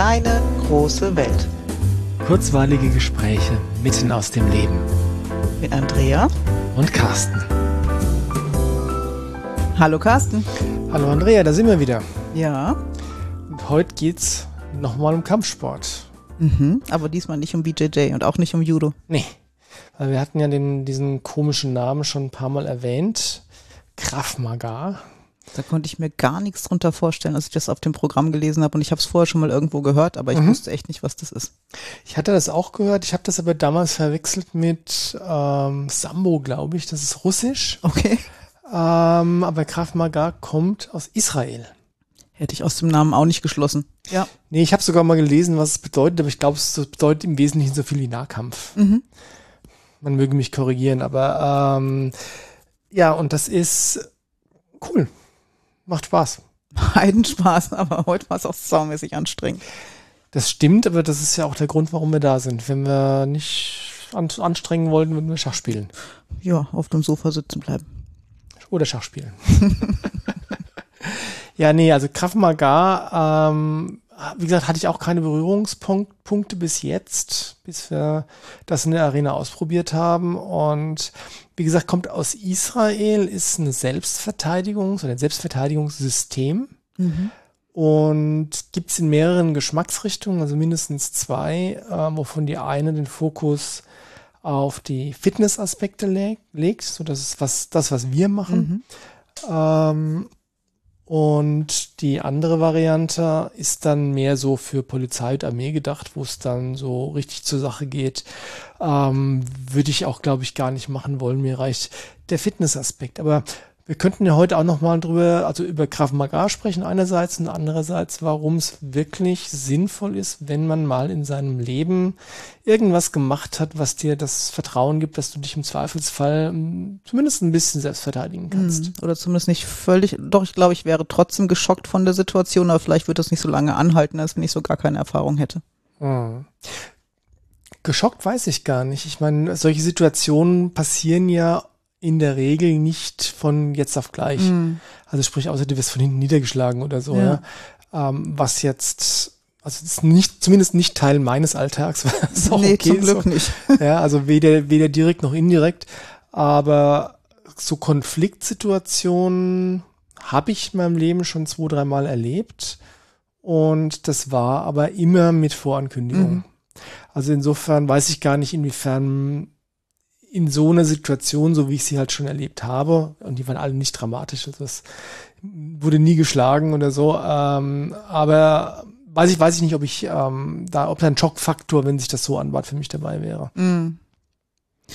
kleine, große Welt. Kurzweilige Gespräche mitten aus dem Leben. Mit Andrea und Carsten. Hallo Carsten. Hallo Andrea, da sind wir wieder. Ja. Und heute geht's nochmal um Kampfsport. Mhm, aber diesmal nicht um BJJ und auch nicht um Judo. Nee. Weil wir hatten ja den, diesen komischen Namen schon ein paar Mal erwähnt. Krav Maga. Da konnte ich mir gar nichts drunter vorstellen, als ich das auf dem Programm gelesen habe. Und ich habe es vorher schon mal irgendwo gehört, aber ich mhm. wusste echt nicht, was das ist. Ich hatte das auch gehört. Ich habe das aber damals verwechselt mit ähm, Sambo, glaube ich. Das ist russisch. Okay. Ähm, aber Krav Maga kommt aus Israel. Hätte ich aus dem Namen auch nicht geschlossen. Ja. Nee, ich habe sogar mal gelesen, was es bedeutet, aber ich glaube, es bedeutet im Wesentlichen so viel wie Nahkampf. Mhm. Man möge mich korrigieren, aber ähm, ja, und das ist cool. Macht Spaß. Heidenspaß, aber heute war es auch saumäßig anstrengend. Das stimmt, aber das ist ja auch der Grund, warum wir da sind. Wenn wir nicht an, anstrengen wollten, würden wir Schach spielen. Ja, auf dem Sofa sitzen bleiben. Oder Schach spielen. ja, nee, also Krav Maga, ähm, wie gesagt, hatte ich auch keine Berührungspunkte bis jetzt, bis wir das in der Arena ausprobiert haben. Und wie gesagt, kommt aus Israel, ist eine Selbstverteidigungs- oder ein Selbstverteidigungssystem. Mhm. Und gibt es in mehreren Geschmacksrichtungen, also mindestens zwei, äh, wovon die eine den Fokus auf die Fitnessaspekte leg legt, so das ist was, das, was wir machen. Mhm. Ähm, und die andere Variante ist dann mehr so für Polizei und Armee gedacht, wo es dann so richtig zur Sache geht. Ähm, Würde ich auch, glaube ich, gar nicht machen wollen. Mir reicht der Fitnessaspekt. Aber wir könnten ja heute auch nochmal drüber, also über Krav Maga sprechen einerseits und andererseits, warum es wirklich sinnvoll ist, wenn man mal in seinem Leben irgendwas gemacht hat, was dir das Vertrauen gibt, dass du dich im Zweifelsfall hm, zumindest ein bisschen selbst verteidigen kannst. Hm, oder zumindest nicht völlig, doch ich glaube, ich wäre trotzdem geschockt von der Situation, aber vielleicht wird das nicht so lange anhalten, als wenn ich so gar keine Erfahrung hätte. Hm. Geschockt weiß ich gar nicht. Ich meine, solche Situationen passieren ja in der Regel nicht von jetzt auf gleich. Mhm. Also sprich, außer du wirst von hinten niedergeschlagen oder so, ja. ja. Ähm, was jetzt, also ist nicht, zumindest nicht Teil meines Alltags. Was auch nee, okay zum Glück so. nicht. Ja, also weder, weder direkt noch indirekt. Aber so Konfliktsituationen habe ich in meinem Leben schon zwei, dreimal erlebt. Und das war aber immer mit Vorankündigung. Mhm. Also insofern weiß ich gar nicht, inwiefern in so einer Situation, so wie ich sie halt schon erlebt habe, und die waren alle nicht dramatisch, also es wurde nie geschlagen oder so, ähm, aber weiß ich, weiß ich nicht, ob ich ähm, da, ob da ein Schockfaktor, wenn sich das so anbahnt, für mich dabei wäre. Mm.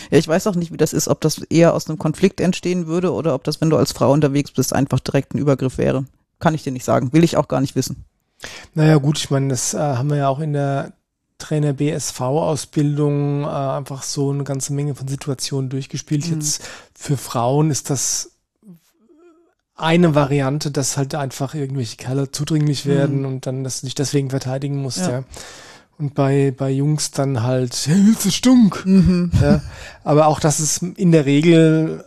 Ja, ich weiß auch nicht, wie das ist, ob das eher aus einem Konflikt entstehen würde oder ob das, wenn du als Frau unterwegs bist, einfach direkt ein Übergriff wäre. Kann ich dir nicht sagen. Will ich auch gar nicht wissen. Naja, gut, ich meine, das äh, haben wir ja auch in der Trainer BSV-Ausbildung äh, einfach so eine ganze Menge von Situationen durchgespielt. Mhm. Jetzt für Frauen ist das eine Variante, dass halt einfach irgendwelche Kerle zudringlich werden mhm. und dann das nicht deswegen verteidigen muss, ja. ja. Und bei, bei Jungs dann halt, du Stunk? Mhm. Ja. Aber auch das ist in der Regel,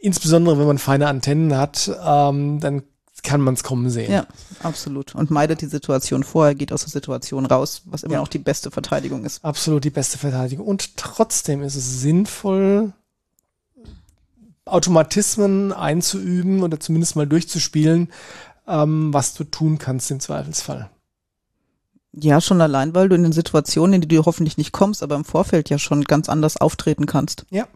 insbesondere wenn man feine Antennen hat, ähm, dann kann man es kommen sehen. Ja, absolut. Und meidet die Situation vorher, geht aus der Situation raus, was immer ja. noch die beste Verteidigung ist. Absolut die beste Verteidigung. Und trotzdem ist es sinnvoll, Automatismen einzuüben oder zumindest mal durchzuspielen, ähm, was du tun kannst im Zweifelsfall. Ja, schon allein, weil du in den Situationen, in die du hoffentlich nicht kommst, aber im Vorfeld ja schon ganz anders auftreten kannst. Ja.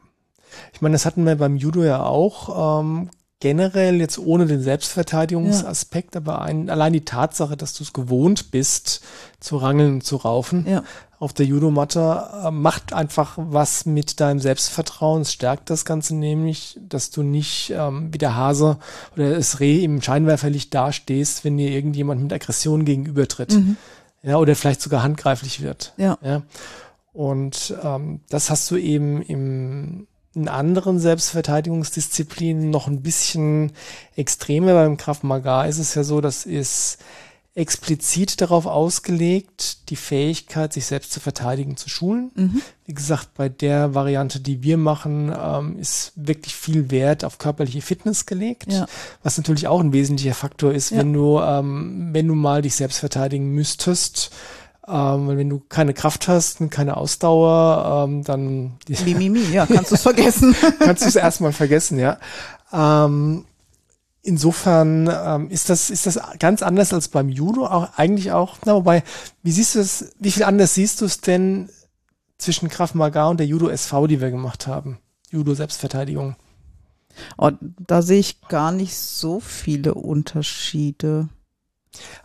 Ich meine, das hatten wir beim Judo ja auch. Ähm, generell jetzt ohne den Selbstverteidigungsaspekt, ja. aber ein, allein die Tatsache, dass du es gewohnt bist, zu rangeln und zu raufen ja. auf der Judomatte, äh, macht einfach was mit deinem Selbstvertrauen. Es stärkt das Ganze nämlich, dass du nicht ähm, wie der Hase oder das Reh im Scheinwerferlicht dastehst, wenn dir irgendjemand mit Aggression gegenübertritt. Mhm. Ja, oder vielleicht sogar handgreiflich wird. Ja. ja. Und ähm, das hast du eben im in anderen Selbstverteidigungsdisziplinen noch ein bisschen extremer. Beim Krav Maga ist es ja so, das ist explizit darauf ausgelegt, die Fähigkeit, sich selbst zu verteidigen, zu schulen. Mhm. Wie gesagt, bei der Variante, die wir machen, ähm, ist wirklich viel Wert auf körperliche Fitness gelegt, Ja. was natürlich auch ein wesentlicher Faktor ist, Ja. wenn du, ähm, wenn du mal dich selbst verteidigen müsstest. Ähm, weil wenn du keine Kraft hast und keine Ausdauer, ähm, dann Mimimi, ja, kannst du es vergessen. kannst du es erstmal vergessen, ja. Ähm, insofern ähm, ist das ist das ganz anders als beim Judo, auch eigentlich auch. Na, wobei, wie siehst du es? Wie viel anders siehst du es denn zwischen Krav Maga und der Judo SV, die wir gemacht haben? Judo Selbstverteidigung. Oh, da sehe ich gar nicht so viele Unterschiede.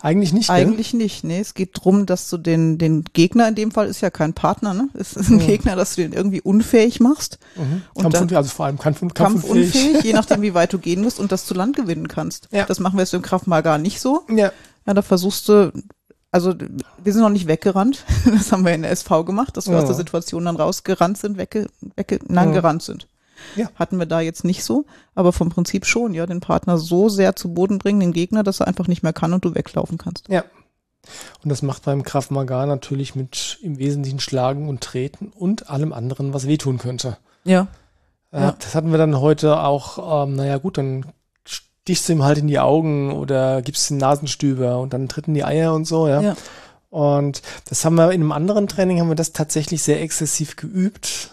Eigentlich nicht. gell? Eigentlich nicht, nee. Es geht drum, dass du den, den Gegner, in dem Fall ist ja kein Partner, ne? Es ist ein Ja. Gegner, dass du den irgendwie unfähig machst. Mhm. und Kampfunfähig, also vor allem Kampf, Kampfunfähig, kampfunfähig. je nachdem, wie weit du gehen musst und dass du Land gewinnen kannst. Ja. Das machen wir jetzt im Kraft mal gar nicht so. Ja, Ja, da versuchst du, also wir sind noch nicht weggerannt. Das haben wir in der SV gemacht, dass wir Ja. aus der Situation dann rausgerannt sind, wegge, wegge, nein, Ja. gerannt sind. Ja. Hatten wir da jetzt nicht so, aber vom Prinzip schon, ja, den Partner so sehr zu Boden bringen, den Gegner, dass er einfach nicht mehr kann und du weglaufen kannst. ja. Und das macht beim Krav Maga natürlich mit im Wesentlichen Schlagen und Treten und allem anderen, was wehtun könnte. Ja. Äh, Ja. Das hatten wir dann heute auch, ähm, naja gut, dann stichst du ihm halt in die Augen oder gibst ihm Nasenstüber und dann tritt in die Eier und so, ja. Ja. Und das haben wir in einem anderen Training, haben wir das tatsächlich sehr exzessiv geübt.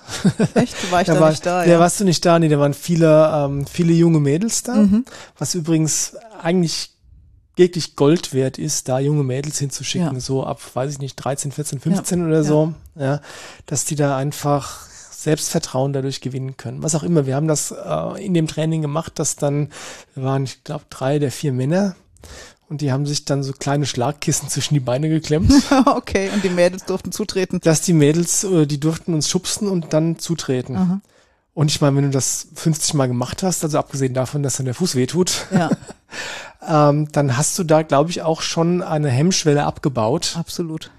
Echt? War ich Da da war, nicht da? da ja. warst du nicht da, nee, da waren viele, ähm, viele junge Mädels da, Mhm. was übrigens eigentlich wirklich Gold wert ist, da junge Mädels hinzuschicken, Ja. so ab, weiß ich nicht, 13, 14, 15 oder so, ja, dass die da einfach Selbstvertrauen dadurch gewinnen können. Was auch immer. Wir haben das äh, in dem Training gemacht, dass dann, wir waren, ich glaube, drei der vier Männer und die haben sich dann so kleine Schlagkissen zwischen die Beine geklemmt, okay, und die Mädels durften zutreten. dass die Mädels, äh, die durften uns schubsen und dann zutreten. Aha. Und ich meine, wenn du das 50 Mal gemacht hast, also abgesehen davon, dass dann der Fuß wehtut, Ja, ähm, dann hast du da, glaube ich, auch schon eine Hemmschwelle abgebaut, absolut.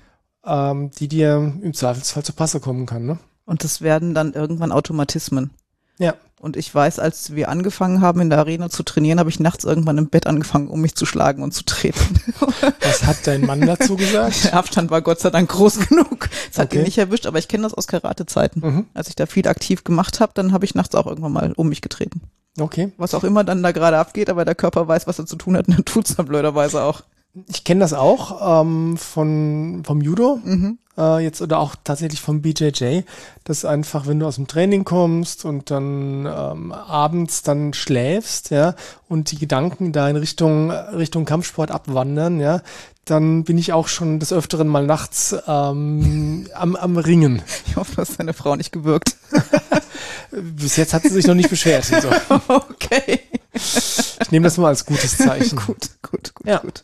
ähm, die dir im Zweifelsfall zu Passe kommen kann. Ne? Und das werden dann irgendwann Automatismen. Ja. Und ich weiß, als wir angefangen haben, in der Arena zu trainieren, habe ich nachts irgendwann im Bett angefangen, um mich zu schlagen und zu treten. Was hat dein Mann dazu gesagt? Der Abstand war Gott sei Dank groß genug. Es hat Okay. ihn nicht erwischt, aber ich kenne das aus Karate-Zeiten. Mhm. Als ich da viel aktiv gemacht habe, dann habe ich nachts auch irgendwann mal um mich getreten. Okay. Was auch immer dann da gerade abgeht, aber der Körper weiß, was er zu tun hat, und dann tut's dann blöderweise auch. Ich kenne das auch ähm, von, vom Judo, Mhm. Äh, jetzt oder auch tatsächlich vom BJJ, dass einfach, wenn du aus dem Training kommst und dann ähm, abends dann schläfst, ja, und die Gedanken da in Richtung, Richtung Kampfsport abwandern, ja, dann bin ich auch schon des Öfteren mal nachts ähm, am, am Ringen. Ich hoffe, du hast deine Frau nicht gewürgt. Bis jetzt hat sie sich noch nicht beschwert. Also, okay. ich nehme das mal als gutes Zeichen. gut, gut, gut, Ja. gut.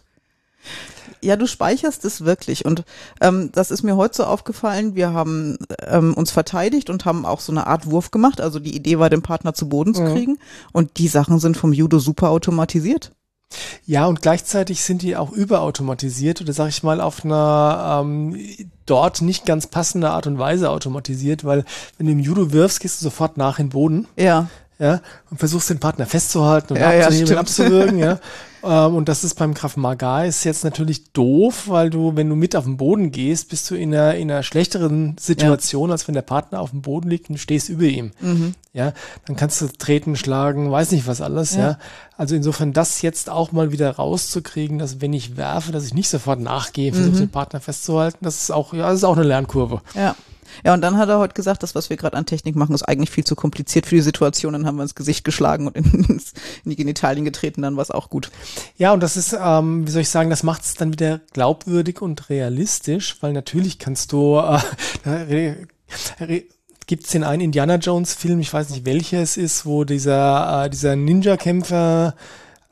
Ja, du speicherst es wirklich. Und ähm, das ist mir heute so aufgefallen. Wir haben ähm, uns verteidigt und haben auch so eine Art Wurf gemacht. Also die Idee war, den Partner zu Boden zu Mhm. kriegen. Und die Sachen sind vom Judo super automatisiert. Ja, und gleichzeitig sind die auch überautomatisiert oder sag ich mal auf einer ähm, dort nicht ganz passende Art und Weise automatisiert, weil wenn du im Judo wirfst, gehst du sofort nach in den Boden, Ja, ja, und versuchst den Partner festzuhalten und Ja, ja, abzuheben, stimmt. abzuwürgen, ja. Ähm, und das ist beim Krav Maga ist jetzt natürlich doof, weil du, wenn du mit auf den Boden gehst, bist du in einer, in einer schlechteren Situation, als wenn der Partner auf dem Boden liegt und stehst über ihm. mhm. Ja, dann kannst du treten, schlagen, weiß nicht was alles, ja. Ja. Also insofern das jetzt auch mal wieder rauszukriegen, dass wenn ich werfe, dass ich nicht sofort nachgehe, versuche Mhm. den Partner festzuhalten, das ist auch, ja, das ist auch eine Lernkurve. ja. Ja, und dann hat er heute gesagt, das, was wir gerade an Technik machen, ist eigentlich viel zu kompliziert für die Situation. Dann haben wir ins Gesicht geschlagen und ins, in die Genitalien getreten, dann war es auch gut. Ja, und das ist, ähm, wie soll ich sagen, das macht es dann wieder glaubwürdig und realistisch, weil natürlich kannst du, äh, re- gibt's den einen Indiana Jones Film, ich weiß nicht welcher es ist, wo dieser, äh, dieser Ninja-Kämpfer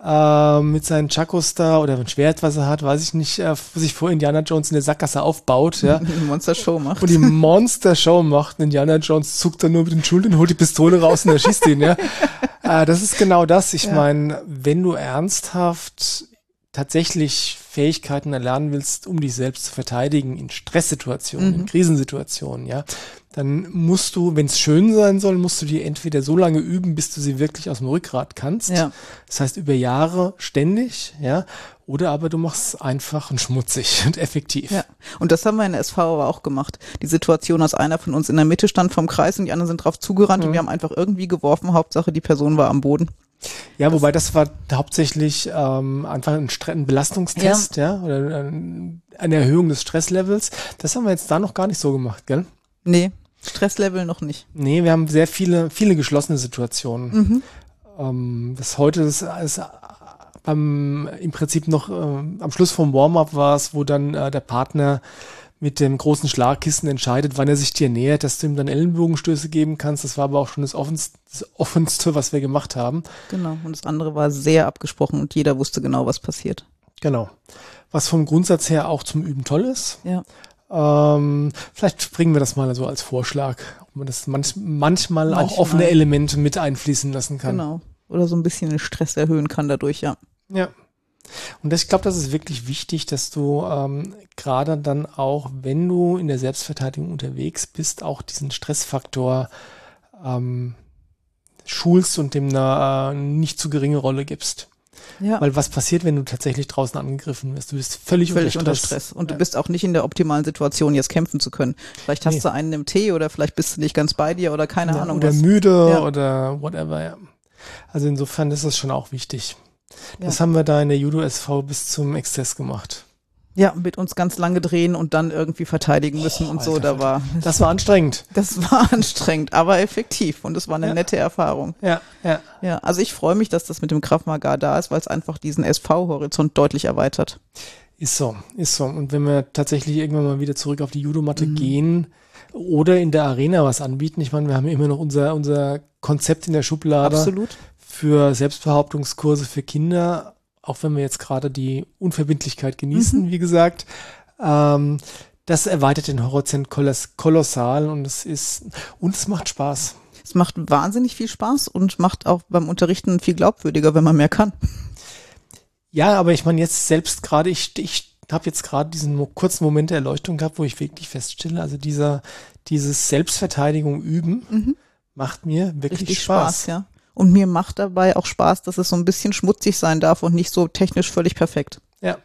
äh, mit seinen Chakos da oder ein Schwert, was er hat, weiß ich nicht, äh, sich vor Indiana Jones in der Sackgasse aufbaut, ja. Die Monster-Show macht. Und die Monster-Show macht. Und Indiana Jones zuckt dann nur mit den Schultern, holt die Pistole raus und erschießt ihn, ja. äh, das ist genau das. Ich Ja. meine, wenn du ernsthaft tatsächlich Fähigkeiten erlernen willst, um dich selbst zu verteidigen in Stresssituationen, in Mhm. Krisensituationen, ja, dann musst du, wenn es schön sein soll, musst du die entweder so lange üben, bis du sie wirklich aus dem Rückgrat kannst. Ja. Das heißt über Jahre ständig, ja. Oder aber du machst es einfach und schmutzig und effektiv. Ja, und das haben wir in der SV aber auch gemacht. Die Situation, dass einer von uns in der Mitte stand vom Kreis und die anderen sind drauf zugerannt und wir haben einfach irgendwie geworfen. Hauptsache, die Person war am Boden. Ja, wobei das war hauptsächlich ähm, einfach ein, Stre ein Belastungstest, ja, oder ein, eine Erhöhung des Stresslevels. Das haben wir jetzt da noch gar nicht so gemacht, gell? Nee, Stresslevel noch nicht. Nee, wir haben sehr viele, viele geschlossene Situationen. Mhm. Ähm, das heute ist, ist beim, im Prinzip noch äh, am Schluss vom Warm-up war es, wo dann äh, der Partner mit dem großen Schlagkissen entscheidet, wann er sich dir nähert, dass du ihm dann Ellenbogenstöße geben kannst. Das war aber auch schon das offenste, das offenste, was wir gemacht haben. Genau. Und das andere war sehr abgesprochen und jeder wusste genau, was passiert. Genau. Was vom Grundsatz her auch zum Üben toll ist. Ja. Ähm, vielleicht bringen wir das mal so als Vorschlag, ob man das manch, manchmal, Manchmal. auch offene Elemente mit einfließen lassen kann. Genau. Oder so ein bisschen den Stress erhöhen kann dadurch, ja. Ja. Und das, ich glaube, das ist wirklich wichtig, dass du ähm, gerade dann auch, wenn du in der Selbstverteidigung unterwegs bist, auch diesen Stressfaktor ähm, schulst und dem eine äh, nicht zu geringe Rolle gibst. Ja. Weil was passiert, wenn du tatsächlich draußen angegriffen wirst? Du bist völlig, Völlig unter unter Stress. Stress. Und du Ja. bist auch nicht in der optimalen Situation, jetzt kämpfen zu können. Vielleicht hast Nee. du einen im Tee oder vielleicht bist du nicht ganz bei dir oder keine Ja, Ahnung oder was. müde Ja. oder whatever, ja. Also insofern ist das schon auch wichtig. Ja. Das haben wir da in der Judo SV bis zum Exzess gemacht. Ja, mit uns ganz lange drehen und dann irgendwie verteidigen müssen und so. Alter, Da war, Das war anstrengend. das war anstrengend, aber effektiv und es war eine Ja. nette Erfahrung. Ja, ja. Ja, also ich freue mich, dass das mit dem Krav Maga da ist, weil es einfach diesen SV-Horizont deutlich erweitert. Ist so, ist so. Und wenn wir tatsächlich irgendwann mal wieder zurück auf die Judomatte Mhm. gehen oder in der Arena was anbieten, ich meine, wir haben immer noch unser, unser Konzept in der Schublade Absolut. für Selbstbehauptungskurse für Kinder, auch wenn wir jetzt gerade die Unverbindlichkeit genießen, Mhm. wie gesagt. Ähm, das erweitert den Horizont koloss kolossal und es ist, und es macht Spaß. Es macht wahnsinnig viel Spaß und macht auch beim Unterrichten viel glaubwürdiger, wenn man mehr kann. Ja, aber ich meine jetzt selbst gerade, ich, ich habe jetzt gerade diesen kurzen Moment der Erleuchtung gehabt, wo ich wirklich feststelle, also dieser, dieses Selbstverteidigung üben Mhm. macht mir wirklich Richtig Spaß. Spaß, ja. Und mir macht dabei auch Spaß, dass es so ein bisschen schmutzig sein darf und nicht so technisch völlig perfekt. Ja.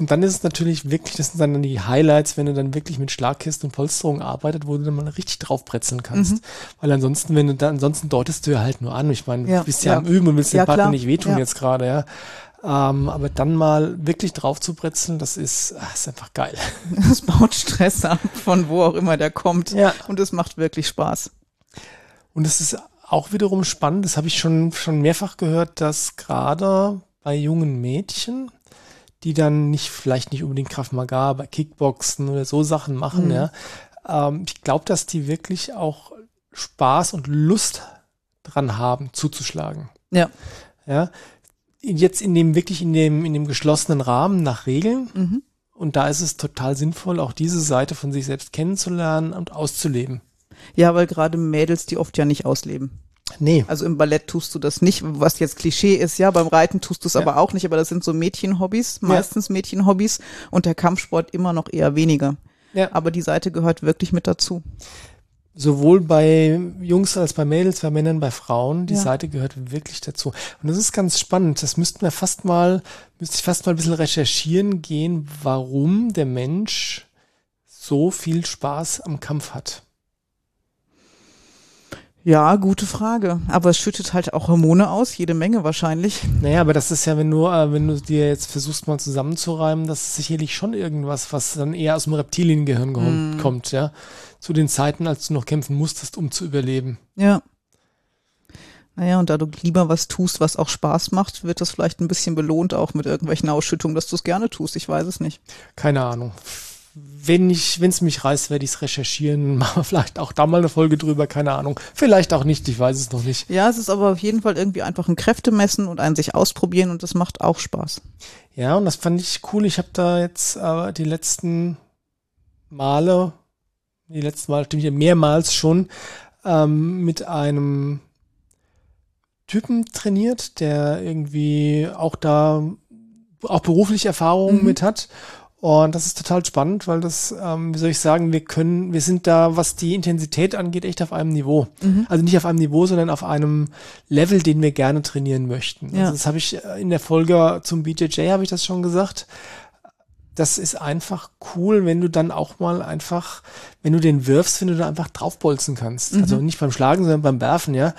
Und dann ist es natürlich wirklich, das sind dann die Highlights, wenn du dann wirklich mit Schlagkisten und Polsterung arbeitet, wo du dann mal richtig draufbrezeln kannst. Mhm. Weil ansonsten, wenn du da, ansonsten deutest du ja halt nur an. Ich meine, Ja, du bist ja, ja. am Üben und willst Ja, dem Partner nicht wehtun jetzt gerade, ja. Ähm, aber dann mal wirklich drauf zu brezeln, das ist, ah, ist einfach geil. Es baut Stress ab, von wo auch immer der kommt. Ja. Und es macht wirklich Spaß. Und es ist auch wiederum spannend, das habe ich schon, schon mehrfach gehört, dass gerade bei jungen Mädchen, die dann nicht, vielleicht nicht unbedingt Kraft Maga, aber Kickboxen oder so Sachen machen, Mhm. ja, ähm, ich glaube, dass die wirklich auch Spaß und Lust dran haben, zuzuschlagen. Ja. Ja. Jetzt in dem, wirklich in dem, in dem geschlossenen Rahmen nach Regeln. Mhm. Und da ist es total sinnvoll, auch diese Seite von sich selbst kennenzulernen und auszuleben. Ja, weil gerade Mädels die oft ja nicht ausleben. Nee. Also im Ballett tust du das nicht, was jetzt Klischee ist, ja, beim Reiten tust du es Ja. aber auch nicht, aber das sind so Mädchenhobbys, meistens Mädchenhobbys und der Kampfsport immer noch eher weniger. Ja. Aber die Seite gehört wirklich mit dazu. sowohl bei Jungs als bei Mädels, bei Männern, bei Frauen. Die Ja. Seite gehört wirklich dazu. Und das ist ganz spannend. Das müssten wir fast mal, müsste ich fast mal ein bisschen recherchieren gehen, warum der Mensch so viel Spaß am Kampf hat. Ja, gute Frage. Aber es schüttet halt auch Hormone aus, jede Menge wahrscheinlich. Naja, aber das ist ja, wenn du, äh, wenn du dir jetzt versuchst mal zusammenzureimen, das ist sicherlich schon irgendwas, was dann eher aus dem Reptiliengehirn Mm. kommt, ja. Zu den Zeiten, als du noch kämpfen musstest, um zu überleben. Ja. Naja, und da du lieber was tust, was auch Spaß macht, wird das vielleicht ein bisschen belohnt, auch mit irgendwelchen Ausschüttungen, dass du es gerne tust. Ich weiß es nicht. Keine Ahnung. Wenn ich, wenn es mich reißt, werde ich es recherchieren. Machen wir vielleicht auch da mal eine Folge drüber, keine Ahnung. Vielleicht auch nicht, ich weiß es noch nicht. Ja, es ist aber auf jeden Fall irgendwie einfach ein Kräftemessen und ein sich ausprobieren und das macht auch Spaß. Ja, und das fand ich cool. Ich habe da jetzt äh, die letzten Male, die letzten Male, stimmt ja mehrmals schon, ähm, mit einem Typen trainiert, der irgendwie auch da auch berufliche Erfahrungen Mhm. mit hat. Und das ist total spannend, weil das, ähm, wie soll ich sagen, wir können, wir sind da, was die Intensität angeht, echt auf einem Niveau. Mhm. Also nicht auf einem Niveau, sondern auf einem Level, den wir gerne trainieren möchten. Ja. Also das habe ich äh, in der Folge zum BJJ habe ich das schon gesagt. Das ist einfach cool, wenn du dann auch mal einfach, wenn du den wirfst, wenn du da einfach draufbolzen kannst. Mhm. Also nicht beim Schlagen, sondern beim Werfen, ja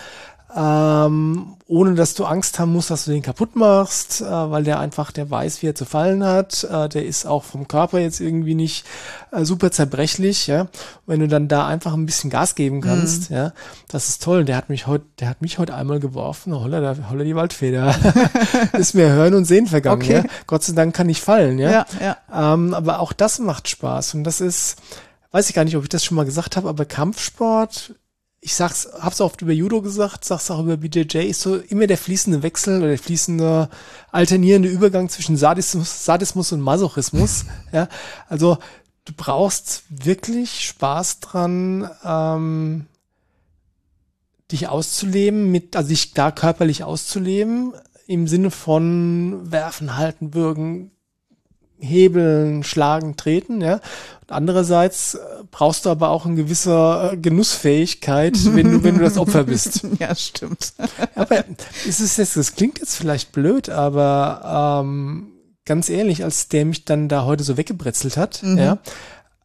ähm, ohne dass du Angst haben musst, dass du den kaputt machst, äh, weil der einfach, der weiß, wie er zu fallen hat. Äh, der ist auch vom Körper jetzt irgendwie nicht äh, super zerbrechlich. Ja, wenn du dann da einfach ein bisschen Gas geben kannst, mhm. ja, das ist toll. Der hat mich heute, der hat mich heute einmal geworfen. Holla, der, holla die Waldfeder. ist mir Hören und Sehen vergangen. Okay. Ja? Gott sei Dank kann ich fallen. Ja, ja, ja. Ähm, aber auch das macht Spaß und das ist weiß ich gar nicht, ob ich das schon mal gesagt habe, aber Kampfsport ich sag's, hab's oft über Judo gesagt, sag's auch über BJJ, ist so immer der fließende Wechsel oder der fließende alternierende Übergang zwischen Sadismus, Sadismus und Masochismus. ja, also du brauchst wirklich Spaß dran, ähm, dich auszuleben, mit, also dich da körperlich auszuleben, im Sinne von werfen, halten, würgen, hebeln, schlagen, treten, ja. Und andererseits äh, brauchst du aber auch eine gewisse äh, Genussfähigkeit, wenn du, wenn du das Opfer bist. ja, stimmt. aber ist es jetzt, das klingt jetzt vielleicht blöd, aber ähm, ganz ehrlich, als der mich dann da heute so weggebrezelt hat, mhm. ja,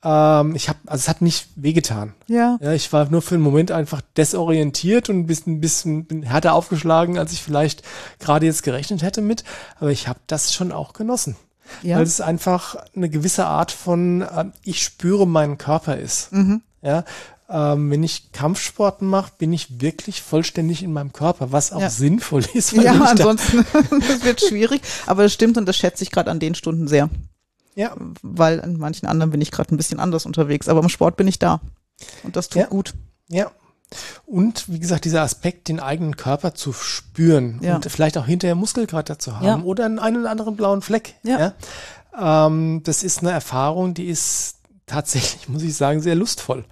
ähm, ich habe, also es hat nicht wehgetan. Ja. ja. Ich war nur für einen Moment einfach desorientiert und ein bisschen, ein bisschen härter aufgeschlagen, als ich vielleicht gerade jetzt gerechnet hätte mit. Aber ich habe das schon auch genossen ja. weil es einfach eine gewisse Art von äh, ich spüre meinen Körper ist. Mhm. Ja, ähm, wenn ich Kampfsporten mache, bin ich wirklich vollständig in meinem Körper, was auch ja. sinnvoll ist. Ja, ansonsten das wird schwierig, aber das stimmt und das schätze ich gerade an den Stunden sehr. Ja. Weil an manchen anderen bin ich gerade ein bisschen anders unterwegs, aber im Sport bin ich da und das tut ja. gut. Ja, und wie gesagt, dieser Aspekt, den eigenen Körper zu spüren ja. und vielleicht auch hinterher Muskelkater zu haben ja. oder einen, einen oder anderen blauen Fleck. Ja. Ähm, das ist eine Erfahrung, die ist tatsächlich, muss ich sagen, sehr lustvoll.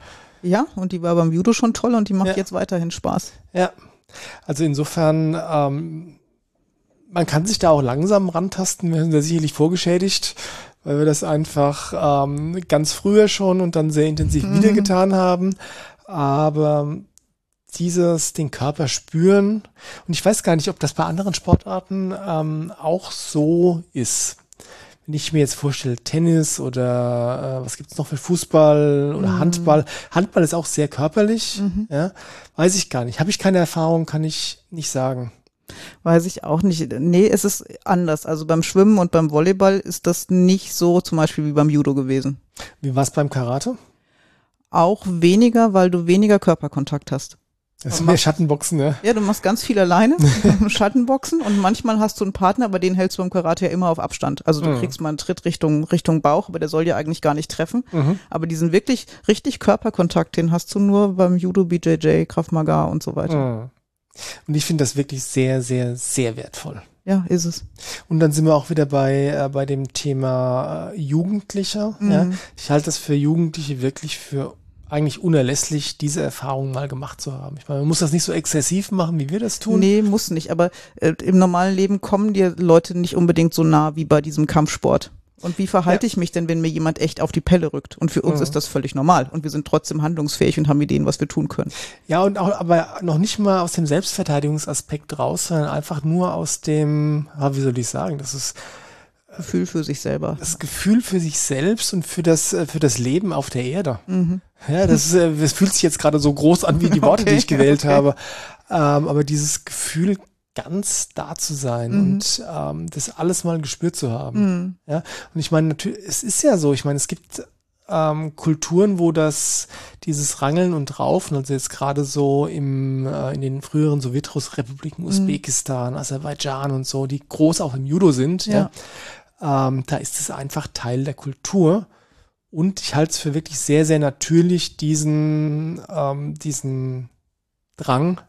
Ja, und die war beim Judo schon toll und die macht jetzt weiterhin Spaß. Ja. Also insofern, ähm, man kann sich da auch langsam rantasten. Wir sind da sicherlich vorgeschädigt, weil wir das einfach ähm, ganz früher schon und dann sehr intensiv mhm. wieder getan haben aber dieses den Körper spüren und ich weiß gar nicht, ob das bei anderen Sportarten ähm, auch so ist. Wenn ich mir jetzt vorstelle, Tennis oder äh, was gibt's noch für Fußball oder mhm. Handball. Handball ist auch sehr körperlich, mhm. ja, weiß ich gar nicht. Habe ich keine Erfahrung, kann ich nicht sagen. Weiß ich auch nicht. Nee, es ist anders. Also beim Schwimmen und beim Volleyball ist das nicht so zum Beispiel wie beim Judo gewesen. Wie war es beim Karate? auch weniger, weil du weniger Körperkontakt hast. Das sind mehr Schattenboxen, ne? Ja, du machst ganz viel alleine, Schattenboxen und manchmal hast du einen Partner, aber den hältst du im Karate ja immer auf Abstand. Also du mhm. kriegst mal einen Tritt Richtung, Richtung Bauch, aber der soll ja eigentlich gar nicht treffen. Mhm. Aber diesen wirklich richtig Körperkontakt, den hast du nur beim Judo, BJJ, Krav Maga und so weiter. Mhm. Und ich finde das wirklich sehr, sehr, sehr wertvoll. Ja, ist es. Und dann sind wir auch wieder bei, äh, bei dem Thema äh, Jugendlicher. Ja. Mhm. Ich halte das für Jugendliche wirklich für eigentlich unerlässlich, diese Erfahrung mal gemacht zu haben. Ich meine, man muss das nicht so exzessiv machen, wie wir das tun. Nee, muss nicht. Aber äh, im normalen Leben kommen dir Leute nicht unbedingt so nah wie bei diesem Kampfsport. Und wie verhalte ja. ich mich denn, wenn mir jemand echt auf die Pelle rückt? Und für uns mhm. ist das völlig normal. Und wir sind trotzdem handlungsfähig und haben Ideen, was wir tun können. Ja, und auch, aber noch nicht mal aus dem Selbstverteidigungsaspekt raus, sondern einfach nur aus dem, wie soll ich sagen, das ist, Gefühl für sich selber. Das Gefühl für sich selbst und für das, äh, für das Leben auf der Erde. Mhm. Ja, das, ist, äh, das fühlt sich jetzt gerade so groß an wie die Worte, okay, die ich gewählt okay. habe. Ähm, aber dieses Gefühl, ganz da zu sein mhm. und ähm, das alles mal gespürt zu haben. Mhm. Ja, und ich meine, natürlich, es ist ja so, ich meine, es gibt ähm, Kulturen, wo das, dieses Rangeln und Raufen, also jetzt gerade so im, äh, in den früheren Sowjetrepubliken, mhm. Usbekistan, Aserbaidschan und so, die groß auch im Judo sind, ja, ja ähm, da ist es einfach Teil der Kultur. Und ich halte es für wirklich sehr, sehr natürlich, diesen, ähm, diesen Drang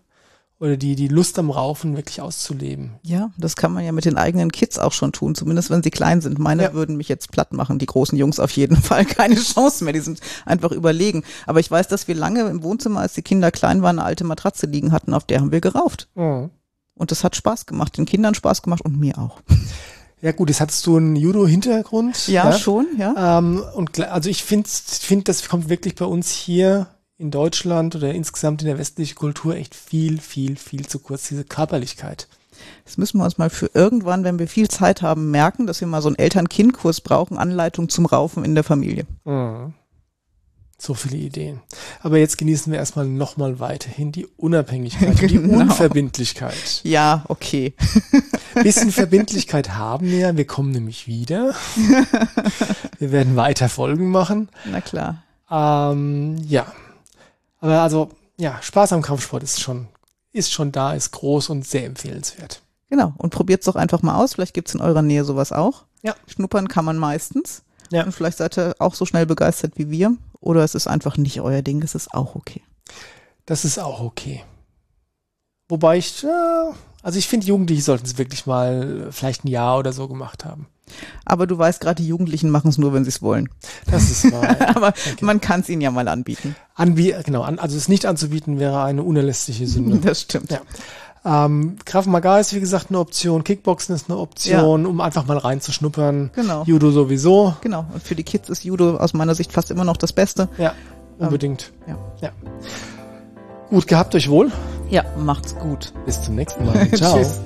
oder die, die Lust am Raufen wirklich auszuleben. Ja, das kann man ja mit den eigenen Kids auch schon tun, zumindest wenn sie klein sind. Meine ja. würden mich jetzt platt machen, die großen Jungs auf jeden Fall. Keine Chance mehr, die sind einfach überlegen. Aber ich weiß, dass wir lange im Wohnzimmer, als die Kinder klein waren, eine alte Matratze liegen hatten, auf der haben wir gerauft. Mhm. Und das hat Spaß gemacht, den Kindern Spaß gemacht und mir auch. Ja gut, jetzt hattest du einen Judo-Hintergrund. Ja, schon, ja. Ähm, und also ich finde, find, das kommt wirklich bei uns hier in Deutschland oder insgesamt in der westlichen Kultur echt viel, viel, viel zu kurz, diese Körperlichkeit. Das müssen wir uns mal für irgendwann, wenn wir viel Zeit haben, merken, dass wir mal so einen Eltern-Kind-Kurs brauchen, Anleitung zum Raufen in der Familie. Mhm. So viele Ideen. Aber jetzt genießen wir erstmal nochmal weiterhin die Unabhängigkeit, und die Genau. Unverbindlichkeit. Ja, okay. Bisschen Verbindlichkeit haben wir. Wir kommen nämlich wieder. Wir werden weiter Folgen machen. Na klar. Ähm, ja. Aber also, ja, Spaß am Kampfsport ist schon, ist schon da, ist groß und sehr empfehlenswert. Genau. Und probiert's doch einfach mal aus. Vielleicht gibt's in eurer Nähe sowas auch. Ja. Schnuppern kann man meistens. Ja. Und vielleicht seid ihr auch so schnell begeistert wie wir. Oder es ist einfach nicht euer Ding. Es ist auch okay. Das ist auch okay. Wobei ich, äh, also ich finde, Jugendliche sollten es wirklich mal vielleicht ein Jahr oder so gemacht haben. Aber du weißt gerade, die Jugendlichen machen es nur, wenn sie es wollen. Das ist wahr. ja. Aber Okay. man kann es ihnen ja mal anbieten. Anbie genau, an, also es nicht anzubieten wäre eine unerlässliche Sünde. Das stimmt. Ja. Ähm, Krav Maga ist wie gesagt eine Option, Kickboxen ist eine Option, um einfach mal reinzuschnuppern. Genau. Judo sowieso. Genau. Und für die Kids ist Judo aus meiner Sicht fast immer noch das Beste. Ja, unbedingt. ja. ja. Gut, gehabt euch wohl. Ja, macht's gut. Bis zum nächsten Mal. Ciao. Tschüss.